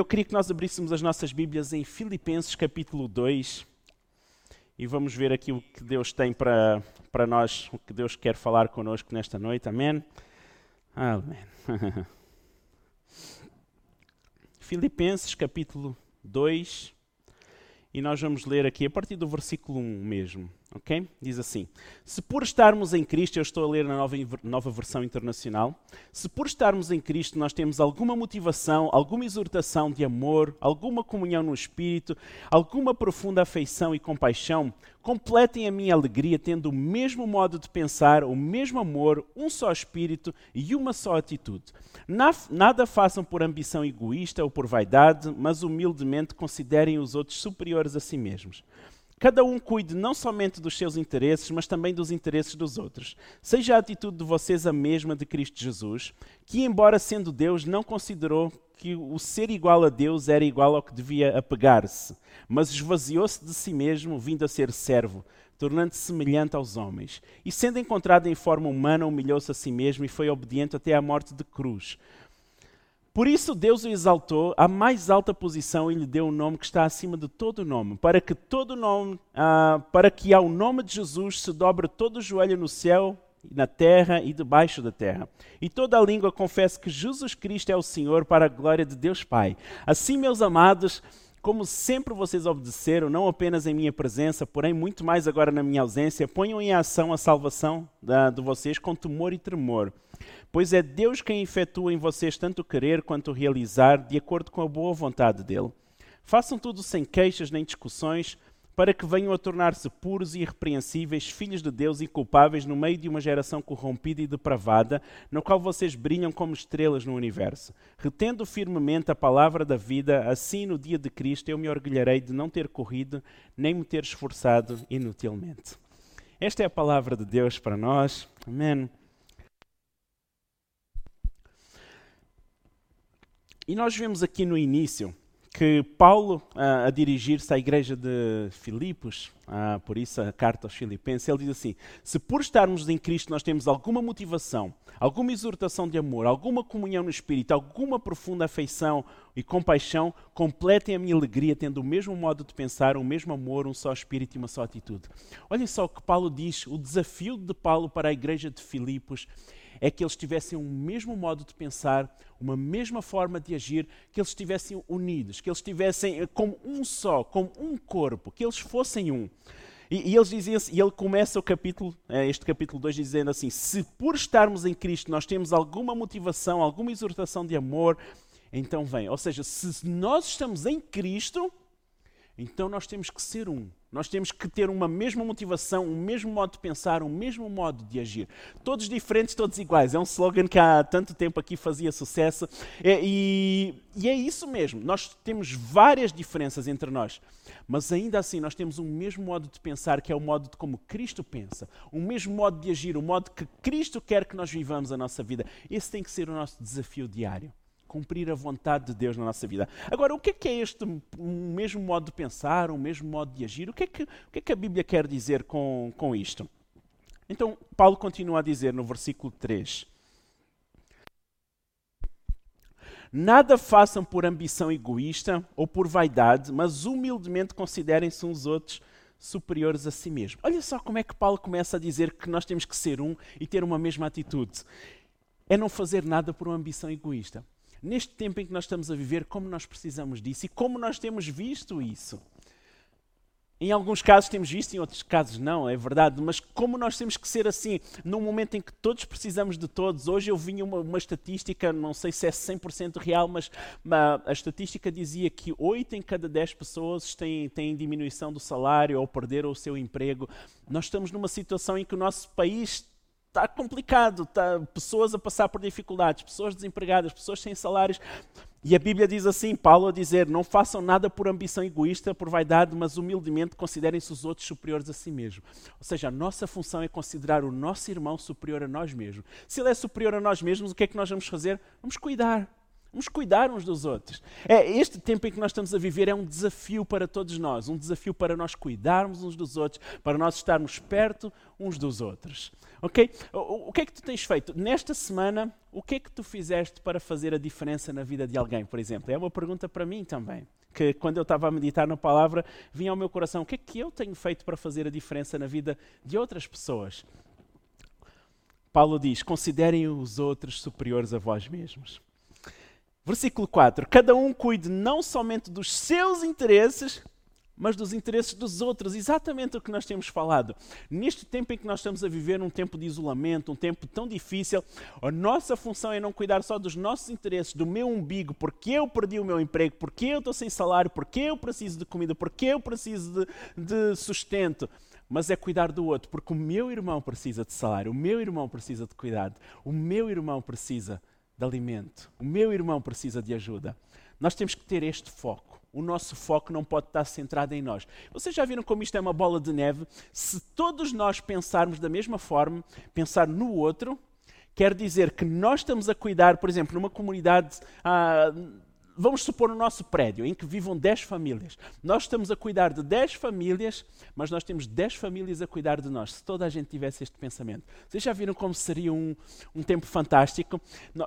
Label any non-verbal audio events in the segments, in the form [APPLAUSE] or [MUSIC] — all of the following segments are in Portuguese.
Eu queria que nós abríssemos as nossas Bíblias em Filipenses capítulo 2 e vamos ver aqui o que Deus tem para, para nós, o que Deus quer falar connosco nesta noite. Amém? Amém. [LAUGHS] Filipenses capítulo 2 e nós vamos ler aqui a partir do versículo 1 mesmo. Ok? Diz assim: Se por estarmos em Cristo, eu estou a ler na nova, nova versão internacional, se por estarmos em Cristo nós temos alguma motivação, alguma exortação de amor, alguma comunhão no Espírito, alguma profunda afeição e compaixão, completem a minha alegria tendo o mesmo modo de pensar, o mesmo amor, um só Espírito e uma só atitude. Nada façam por ambição egoísta ou por vaidade, mas humildemente considerem os outros superiores a si mesmos. Cada um cuide não somente dos seus interesses, mas também dos interesses dos outros. Seja a atitude de vocês a mesma de Cristo Jesus, que, embora sendo Deus, não considerou que o ser igual a Deus era igual ao que devia apegar-se, mas esvaziou-se de si mesmo, vindo a ser servo, tornando-se semelhante aos homens. E sendo encontrado em forma humana, humilhou-se a si mesmo e foi obediente até à morte de cruz por isso Deus o exaltou à mais alta posição e lhe deu um nome que está acima de todo nome, para que todo nome, uh, para que ao nome de Jesus se dobre todo o joelho no céu, na terra e debaixo da terra. E toda a língua confesse que Jesus Cristo é o Senhor para a glória de Deus Pai. Assim, meus amados, como sempre vocês obedeceram, não apenas em minha presença, porém muito mais agora na minha ausência, ponham em ação a salvação da, de vocês com temor e tremor. Pois é Deus quem efetua em vocês tanto querer quanto realizar, de acordo com a boa vontade dele. Façam tudo sem queixas nem discussões, para que venham a tornar-se puros e irrepreensíveis, filhos de Deus inculpáveis no meio de uma geração corrompida e depravada, no qual vocês brilham como estrelas no universo. Retendo firmemente a palavra da vida, assim no dia de Cristo eu me orgulharei de não ter corrido, nem me ter esforçado inutilmente. Esta é a palavra de Deus para nós. Amém. E nós vemos aqui no início que Paulo, uh, a dirigir-se à igreja de Filipos, uh, por isso a carta aos Filipenses, ele diz assim: Se por estarmos em Cristo nós temos alguma motivação, alguma exortação de amor, alguma comunhão no Espírito, alguma profunda afeição e compaixão, completem a minha alegria tendo o mesmo modo de pensar, o mesmo amor, um só Espírito e uma só atitude. Olhem só o que Paulo diz: o desafio de Paulo para a igreja de Filipos é que eles tivessem o mesmo modo de pensar, uma mesma forma de agir, que eles estivessem unidos, que eles estivessem eh, como um só, como um corpo, que eles fossem um. E, e eles diziam e ele começa o capítulo, eh, este capítulo 2, dizendo assim: se por estarmos em Cristo nós temos alguma motivação, alguma exortação de amor, então vem. Ou seja, se nós estamos em Cristo, então nós temos que ser um. Nós temos que ter uma mesma motivação, um mesmo modo de pensar, um mesmo modo de agir. Todos diferentes, todos iguais. É um slogan que há tanto tempo aqui fazia sucesso. É, e, e é isso mesmo. Nós temos várias diferenças entre nós. Mas ainda assim, nós temos um mesmo modo de pensar, que é o modo de como Cristo pensa. Um mesmo modo de agir, o modo que Cristo quer que nós vivamos a nossa vida. Esse tem que ser o nosso desafio diário cumprir a vontade de Deus na nossa vida. Agora, o que é, que é este um mesmo modo de pensar, um mesmo modo de agir? O que é que, o que, é que a Bíblia quer dizer com, com isto? Então, Paulo continua a dizer no versículo 3. Nada façam por ambição egoísta ou por vaidade, mas humildemente considerem-se uns outros superiores a si mesmos. Olha só como é que Paulo começa a dizer que nós temos que ser um e ter uma mesma atitude. É não fazer nada por uma ambição egoísta neste tempo em que nós estamos a viver, como nós precisamos disso e como nós temos visto isso. Em alguns casos temos visto, em outros casos não, é verdade, mas como nós temos que ser assim, num momento em que todos precisamos de todos. Hoje eu vinha uma, uma estatística, não sei se é 100% real, mas uma, a estatística dizia que 8 em cada 10 pessoas têm, têm diminuição do salário ou perderam o seu emprego. Nós estamos numa situação em que o nosso país está complicado, tá, pessoas a passar por dificuldades, pessoas desempregadas, pessoas sem salários. E a Bíblia diz assim, Paulo a dizer, não façam nada por ambição egoísta, por vaidade, mas humildemente considerem-se os outros superiores a si mesmos. Ou seja, a nossa função é considerar o nosso irmão superior a nós mesmos. Se ele é superior a nós mesmos, o que é que nós vamos fazer? Vamos cuidar, Vamos cuidar uns dos outros. É, este tempo em que nós estamos a viver é um desafio para todos nós, um desafio para nós cuidarmos uns dos outros, para nós estarmos perto uns dos outros. Ok? O, o que é que tu tens feito? Nesta semana, o que é que tu fizeste para fazer a diferença na vida de alguém, por exemplo? É uma pergunta para mim também. Que quando eu estava a meditar na palavra, vinha ao meu coração: o que é que eu tenho feito para fazer a diferença na vida de outras pessoas? Paulo diz: considerem os outros superiores a vós mesmos. Versículo 4: Cada um cuide não somente dos seus interesses, mas dos interesses dos outros. Exatamente o que nós temos falado. Neste tempo em que nós estamos a viver, um tempo de isolamento, um tempo tão difícil, a nossa função é não cuidar só dos nossos interesses, do meu umbigo, porque eu perdi o meu emprego, porque eu estou sem salário, porque eu preciso de comida, porque eu preciso de, de sustento mas é cuidar do outro, porque o meu irmão precisa de salário, o meu irmão precisa de cuidado, o meu irmão precisa de alimento. O meu irmão precisa de ajuda. Nós temos que ter este foco. O nosso foco não pode estar centrado em nós. Vocês já viram como isto é uma bola de neve? Se todos nós pensarmos da mesma forma, pensar no outro, quer dizer que nós estamos a cuidar, por exemplo, numa comunidade. Ah, vamos supor no nosso prédio, em que vivam 10 famílias. Nós estamos a cuidar de 10 famílias, mas nós temos 10 famílias a cuidar de nós. Se toda a gente tivesse este pensamento. Vocês já viram como seria um, um tempo fantástico?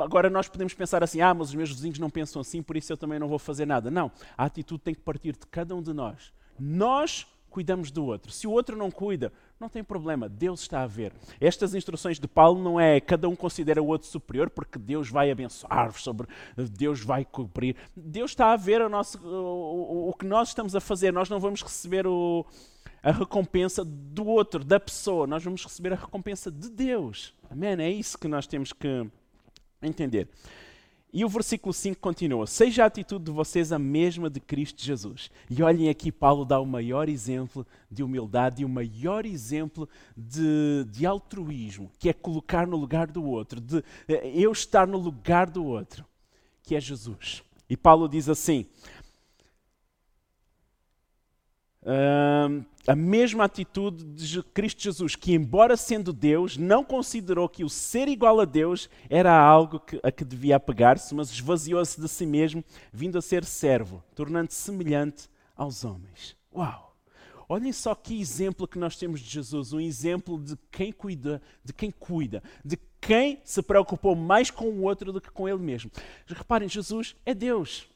Agora nós podemos pensar assim, ah, mas os meus vizinhos não pensam assim, por isso eu também não vou fazer nada. Não, a atitude tem que partir de cada um de nós. Nós cuidamos do outro. Se o outro não cuida, não tem problema, Deus está a ver. Estas instruções de Paulo não é cada um considera o outro superior porque Deus vai abençoar-vos, sobre Deus vai cobrir. Deus está a ver o, nosso, o, o, que nós estamos a fazer. Nós não vamos receber o, a recompensa do outro, da pessoa. Nós vamos receber a recompensa de Deus. Amém? É isso que nós temos que entender. E o versículo 5 continua: Seja a atitude de vocês a mesma de Cristo Jesus. E olhem aqui, Paulo dá o maior exemplo de humildade e o maior exemplo de, de altruísmo, que é colocar no lugar do outro, de eh, eu estar no lugar do outro, que é Jesus. E Paulo diz assim: a mesma atitude de Cristo Jesus, que, embora sendo Deus, não considerou que o ser igual a Deus era algo que, a que devia apegar-se, mas esvaziou-se de si mesmo, vindo a ser servo, tornando-se semelhante aos homens. Uau! Olhem só que exemplo que nós temos de Jesus, um exemplo de quem cuida, de quem cuida, de quem se preocupou mais com o outro do que com ele mesmo. Reparem, Jesus é Deus.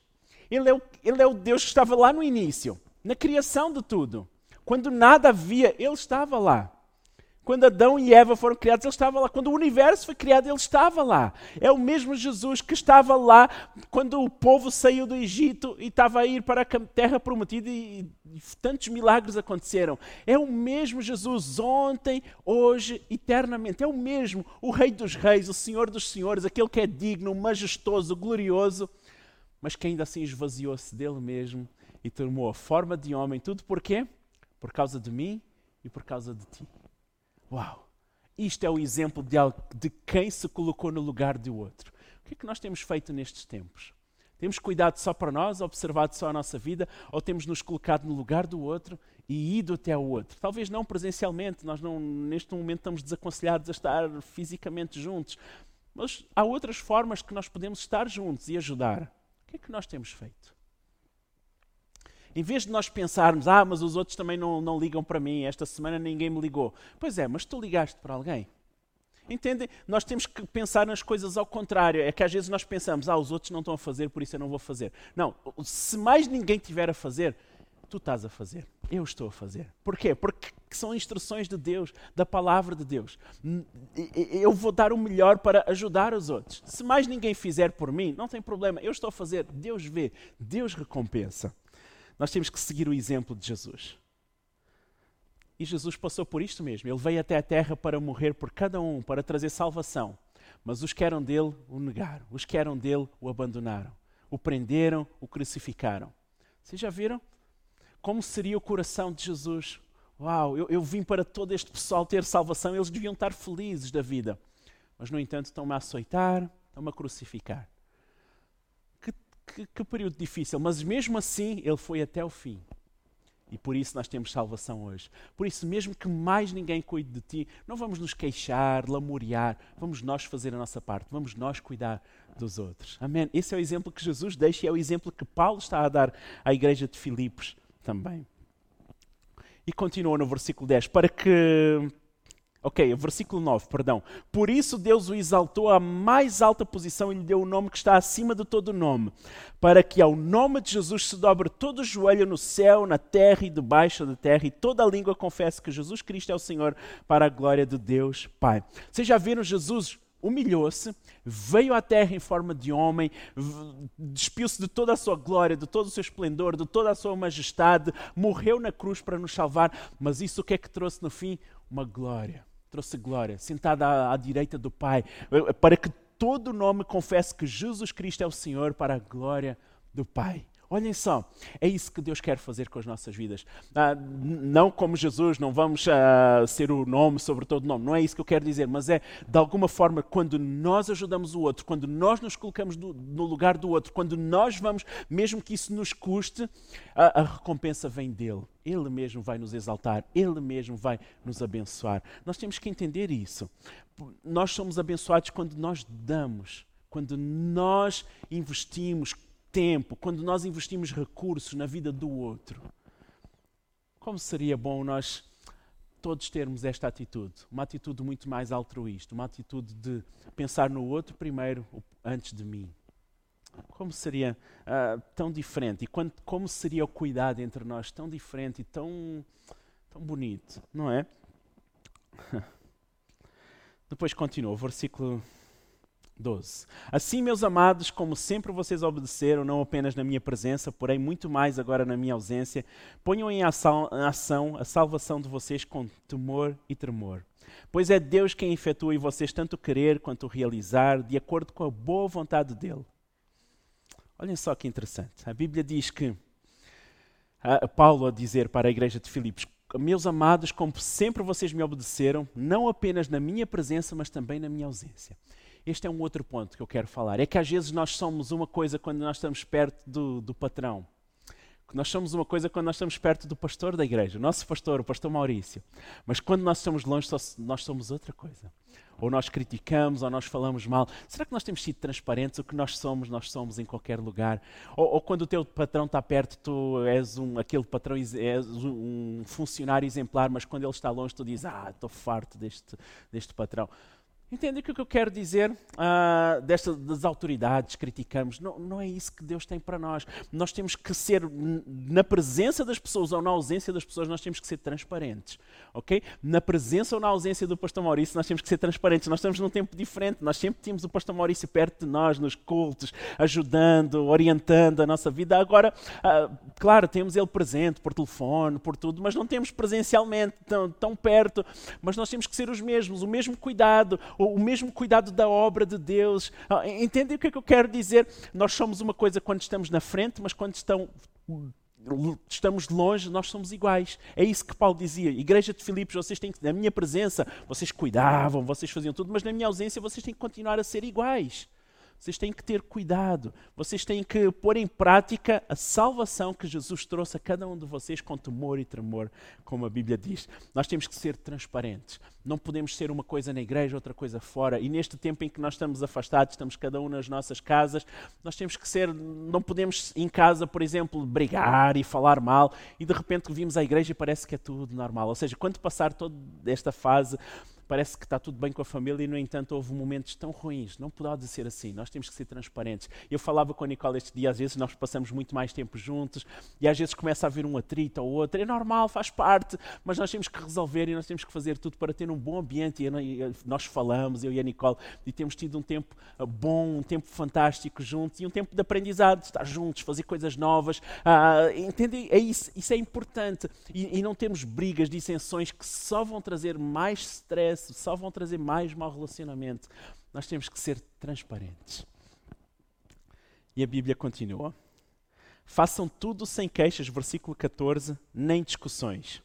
Ele é o, ele é o Deus que estava lá no início na criação de tudo. Quando nada havia, Ele estava lá. Quando Adão e Eva foram criados, Ele estava lá. Quando o universo foi criado, Ele estava lá. É o mesmo Jesus que estava lá quando o povo saiu do Egito e estava a ir para a terra prometida e, e tantos milagres aconteceram. É o mesmo Jesus ontem, hoje, eternamente. É o mesmo, o Rei dos Reis, o Senhor dos Senhores, aquele que é digno, majestoso, glorioso, mas que ainda assim esvaziou-se dele mesmo e tomou a forma de homem. Tudo por quê? Por causa de mim e por causa de ti. Uau! Isto é o exemplo de, de quem se colocou no lugar do outro. O que é que nós temos feito nestes tempos? Temos cuidado só para nós, observado só a nossa vida, ou temos nos colocado no lugar do outro e ido até o outro? Talvez não presencialmente, nós não, neste momento estamos desaconselhados a estar fisicamente juntos, mas há outras formas que nós podemos estar juntos e ajudar. O que é que nós temos feito? Em vez de nós pensarmos, ah, mas os outros também não, não ligam para mim, esta semana ninguém me ligou. Pois é, mas tu ligaste para alguém. Entendem? Nós temos que pensar nas coisas ao contrário. É que às vezes nós pensamos, ah, os outros não estão a fazer, por isso eu não vou fazer. Não, se mais ninguém tiver a fazer, tu estás a fazer. Eu estou a fazer. Porquê? Porque são instruções de Deus, da palavra de Deus. Eu vou dar o melhor para ajudar os outros. Se mais ninguém fizer por mim, não tem problema. Eu estou a fazer. Deus vê, Deus recompensa. Nós temos que seguir o exemplo de Jesus. E Jesus passou por isto mesmo. Ele veio até a terra para morrer por cada um, para trazer salvação. Mas os que eram dele o negaram, os que eram dele o abandonaram, o prenderam, o crucificaram. Vocês já viram? Como seria o coração de Jesus? Uau, eu, eu vim para todo este pessoal ter salvação, eles deviam estar felizes da vida. Mas, no entanto, estão-me a açoitar, estão-me a crucificar que, que período difícil, mas mesmo assim ele foi até o fim. E por isso nós temos salvação hoje. Por isso, mesmo que mais ninguém cuide de ti, não vamos nos queixar, lamuriar, vamos nós fazer a nossa parte, vamos nós cuidar dos outros. Amém? Esse é o exemplo que Jesus deixa e é o exemplo que Paulo está a dar à igreja de Filipos também. E continua no versículo 10: para que Ok, versículo 9, perdão. Por isso Deus o exaltou à mais alta posição e lhe deu o nome que está acima de todo nome, para que ao nome de Jesus se dobre todo o joelho no céu, na terra e debaixo da terra, e toda a língua confesse que Jesus Cristo é o Senhor, para a glória de Deus Pai. Vocês já viram Jesus humilhou-se, veio à terra em forma de homem, despiu-se de toda a sua glória, de todo o seu esplendor, de toda a sua majestade, morreu na cruz para nos salvar, mas isso o que é que trouxe no fim? Uma glória trouxe glória, sentada à, à direita do Pai, eh, para que todo nome confesse que Jesus Cristo é o Senhor, para a glória do Pai. Olhem só, é isso que Deus quer fazer com as nossas vidas. Ah, não como Jesus, não vamos ah, ser o nome sobre todo nome, não é isso que eu quero dizer, mas é de alguma forma quando nós ajudamos o outro, quando nós nos colocamos do, no lugar do outro, quando nós vamos, mesmo que isso nos custe, a, a recompensa vem dele. Ele mesmo vai nos exaltar, Ele mesmo vai nos abençoar. Nós temos que entender isso. Nós somos abençoados quando nós damos, quando nós investimos tempo, quando nós investimos recursos na vida do outro. Como seria bom nós todos termos esta atitude, uma atitude muito mais altruísta, uma atitude de pensar no outro primeiro antes de mim. Como seria uh, tão diferente e quando, como seria o cuidado entre nós tão diferente e tão, tão bonito, não é? [LAUGHS] Depois continua, versículo 12. Assim, meus amados, como sempre vocês obedeceram, não apenas na minha presença, porém muito mais agora na minha ausência, ponham em ação, a salvação de vocês com temor e tremor. Pois é Deus quem efetua em vocês tanto querer quanto realizar, de acordo com a boa vontade dele. Olhem só que interessante. A Bíblia diz que, a Paulo a dizer para a igreja de Filipos, meus amados, como sempre vocês me obedeceram, não apenas na minha presença, mas também na minha ausência. Este é um outro ponto que eu quero falar. É que às vezes nós somos uma coisa quando nós estamos perto do, do patrão. Nós somos uma coisa quando nós estamos perto do pastor da igreja, o nosso pastor, o pastor Maurício. Mas quando nós estamos longe, nós somos outra coisa. Ou nós criticamos, ou nós falamos mal. Será que nós temos sido transparentes? O que nós somos, nós somos em qualquer lugar. Ou, ou quando o teu patrão está perto, tu és um, aquele patrão, és um funcionário exemplar, mas quando ele está longe, tu dizes: Ah, estou farto deste, deste patrão. Entende o que eu quero dizer uh, desta, das autoridades, criticamos? Não, não é isso que Deus tem para nós. Nós temos que ser, na presença das pessoas ou na ausência das pessoas, nós temos que ser transparentes. ok? Na presença ou na ausência do pastor Maurício, nós temos que ser transparentes. Nós estamos num tempo diferente. Nós sempre tínhamos o pastor Maurício perto de nós, nos cultos, ajudando, orientando a nossa vida. Agora, uh, claro, temos ele presente por telefone, por tudo, mas não temos presencialmente tão, tão perto. Mas nós temos que ser os mesmos, o mesmo cuidado o mesmo cuidado da obra de Deus. Ah, entendem o que é que eu quero dizer? Nós somos uma coisa quando estamos na frente, mas quando estão, estamos longe, nós somos iguais. É isso que Paulo dizia. Igreja de Filipos, vocês têm que, na minha presença, vocês cuidavam, vocês faziam tudo, mas na minha ausência vocês têm que continuar a ser iguais. Vocês têm que ter cuidado. Vocês têm que pôr em prática a salvação que Jesus trouxe a cada um de vocês com temor e tremor, como a Bíblia diz. Nós temos que ser transparentes. Não podemos ser uma coisa na igreja, outra coisa fora. E neste tempo em que nós estamos afastados, estamos cada um nas nossas casas, nós temos que ser. Não podemos em casa, por exemplo, brigar e falar mal e de repente vimos a igreja e parece que é tudo normal. Ou seja, quando passar toda esta fase parece que está tudo bem com a família e, no entanto, houve momentos tão ruins. Não pode ser assim. Nós temos que ser transparentes. Eu falava com a Nicole este dia, às vezes nós passamos muito mais tempo juntos e às vezes começa a haver um atrito ou outro. É normal, faz parte, mas nós temos que resolver e nós temos que fazer tudo para ter um bom ambiente. E nós falamos, eu e a Nicole, e temos tido um tempo ah, bom, um tempo fantástico juntos e um tempo de aprendizado, estar juntos, fazer coisas novas. Ah? É isso, isso é importante. E, e não temos brigas, dissensões que só vão trazer mais stress só vão trazer mais mau relacionamento. Nós temos que ser transparentes. E a Bíblia continua. Façam tudo sem queixas, versículo 14, nem discussões,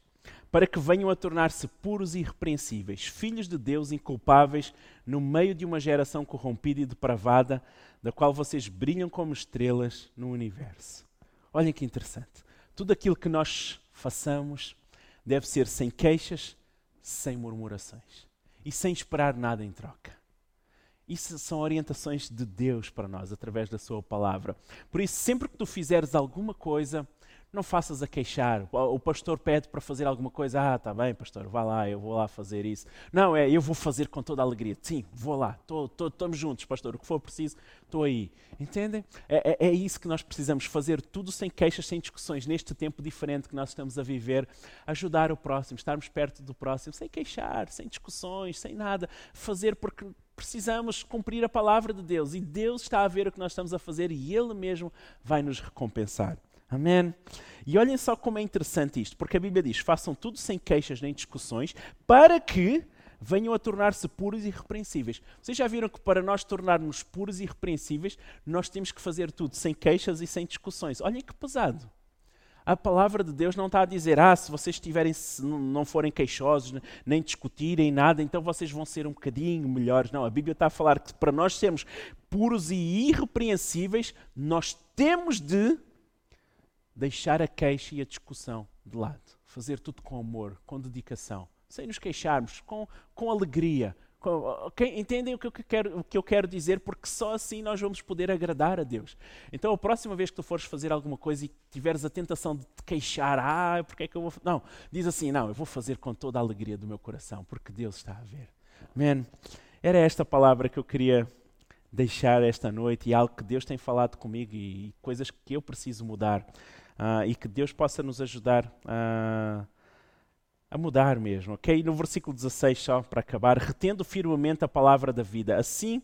para que venham a tornar-se puros e irrepreensíveis, filhos de Deus inculpáveis, no meio de uma geração corrompida e depravada, da qual vocês brilham como estrelas no universo. Olhem que interessante. Tudo aquilo que nós façamos deve ser sem queixas, sem murmurações e sem esperar nada em troca. Isso são orientações de Deus para nós através da Sua palavra. Por isso, sempre que tu fizeres alguma coisa, não faças a queixar. O pastor pede para fazer alguma coisa. Ah, está bem, pastor, vá lá, eu vou lá fazer isso. Não, é, eu vou fazer com toda a alegria. Sim, vou lá, estamos juntos, pastor. O que for preciso, estou aí. Entendem? É, é, é, isso que nós precisamos fazer, tudo sem queixas, sem discussões, neste tempo diferente que nós estamos a viver. Ajudar o próximo, estarmos perto do próximo, sem queixar, sem discussões, sem nada. Fazer porque precisamos cumprir a palavra de Deus e Deus está a ver o que nós estamos a fazer e Ele mesmo vai nos recompensar. Amém? E olhem só como é interessante isto, porque a Bíblia diz: façam tudo sem queixas nem discussões, para que venham a tornar-se puros e irrepreensíveis. Vocês já viram que para nós tornarmos puros e irrepreensíveis, nós temos que fazer tudo sem queixas e sem discussões. Olhem que pesado. A palavra de Deus não está a dizer, ah, se vocês tiverem, se não forem queixosos, nem discutirem nada, então vocês vão ser um bocadinho melhores. Não, a Bíblia está a falar que para nós sermos puros e irrepreensíveis, nós temos de deixar a queixa e a discussão de lado. Fazer tudo com amor, com dedicação, sem nos queixarmos, com, com alegria. Com, okay? Entendem o que, eu quero, o que eu quero dizer? Porque só assim nós vamos poder agradar a Deus. Então, a próxima vez que tu fores fazer alguma coisa e tiveres a tentação de te queixar, ah, porque é que eu vou. Não, diz assim: não, eu vou fazer com toda a alegria do meu coração, porque Deus está a ver. Amém? Era esta palavra que eu queria deixar esta noite e algo que Deus tem falado comigo e, e coisas que eu preciso mudar uh, e que Deus possa nos ajudar a, a mudar mesmo, ok? No versículo 16, só para acabar, retendo firmemente a palavra da vida. Assim,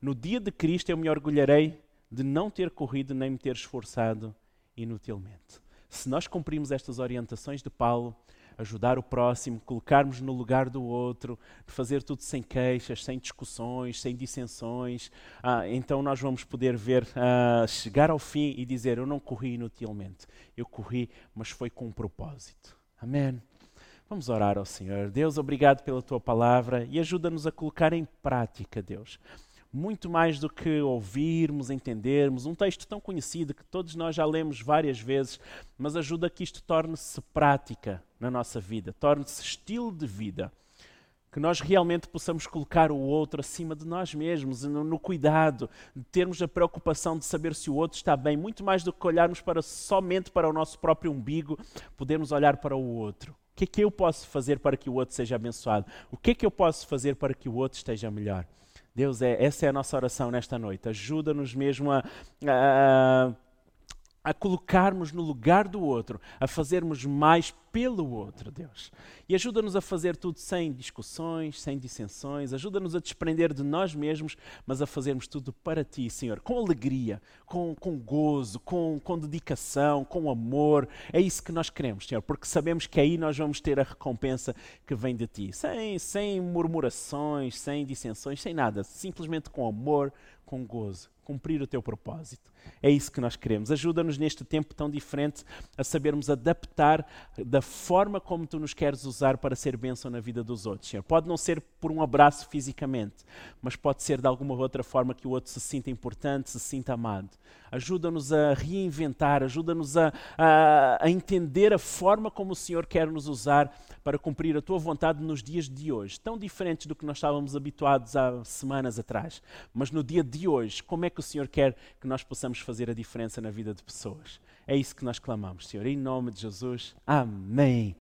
no dia de Cristo, eu me orgulharei de não ter corrido nem me ter esforçado inutilmente. Se nós cumprimos estas orientações de Paulo, ajudar o próximo, colocarmos no lugar do outro, fazer tudo sem queixas, sem discussões, sem dissensões, ah, então nós vamos poder ver, ah, chegar ao fim e dizer: Eu não corri inutilmente, eu corri, mas foi com um propósito. Amém. Vamos orar ao Senhor. Deus, obrigado pela tua palavra e ajuda-nos a colocar em prática, Deus muito mais do que ouvirmos, entendermos. Um texto tão conhecido que todos nós já lemos várias vezes, mas ajuda que isto torne-se prática na nossa vida, torne-se estilo de vida. Que nós realmente possamos colocar o outro acima de nós mesmos, no, no, cuidado, de termos a preocupação de saber se o outro está bem, muito mais do que olharmos para, somente para o nosso próprio umbigo, podermos olhar para o outro. O que é que eu posso fazer para que o outro seja abençoado? O que é que eu posso fazer para que o outro esteja melhor? Deus, é, essa é a nossa oração nesta noite. Ajuda-nos mesmo a, a, a colocarmos no lugar do outro, a fazermos mais pelo outro, Deus. E ajuda-nos a fazer tudo sem discussões, sem dissensões, ajuda-nos a desprender de nós mesmos, mas a fazermos tudo para Ti, Senhor, com alegria, com, com gozo, com, com dedicação, com amor. É isso que nós queremos, Senhor, porque sabemos que aí nós vamos ter a recompensa que vem de Ti, sem, sem murmurações, sem dissensões, sem nada, simplesmente com amor, com gozo cumprir o teu propósito. É isso que nós queremos. Ajuda-nos neste tempo tão diferente a sabermos adaptar da forma como tu nos queres usar para ser bênção na vida dos outros. Senhor. Pode não ser por um abraço fisicamente, mas pode ser de alguma outra forma que o outro se sinta importante, se sinta amado. Ajuda-nos a reinventar, ajuda-nos a, a, a entender a forma como o Senhor quer nos usar para cumprir a tua vontade nos dias de hoje, tão diferentes do que nós estávamos habituados há semanas atrás. Mas no dia de hoje, como é que o Senhor quer que nós possamos fazer a diferença na vida de pessoas? É isso que nós clamamos, Senhor. Em nome de Jesus. Amém.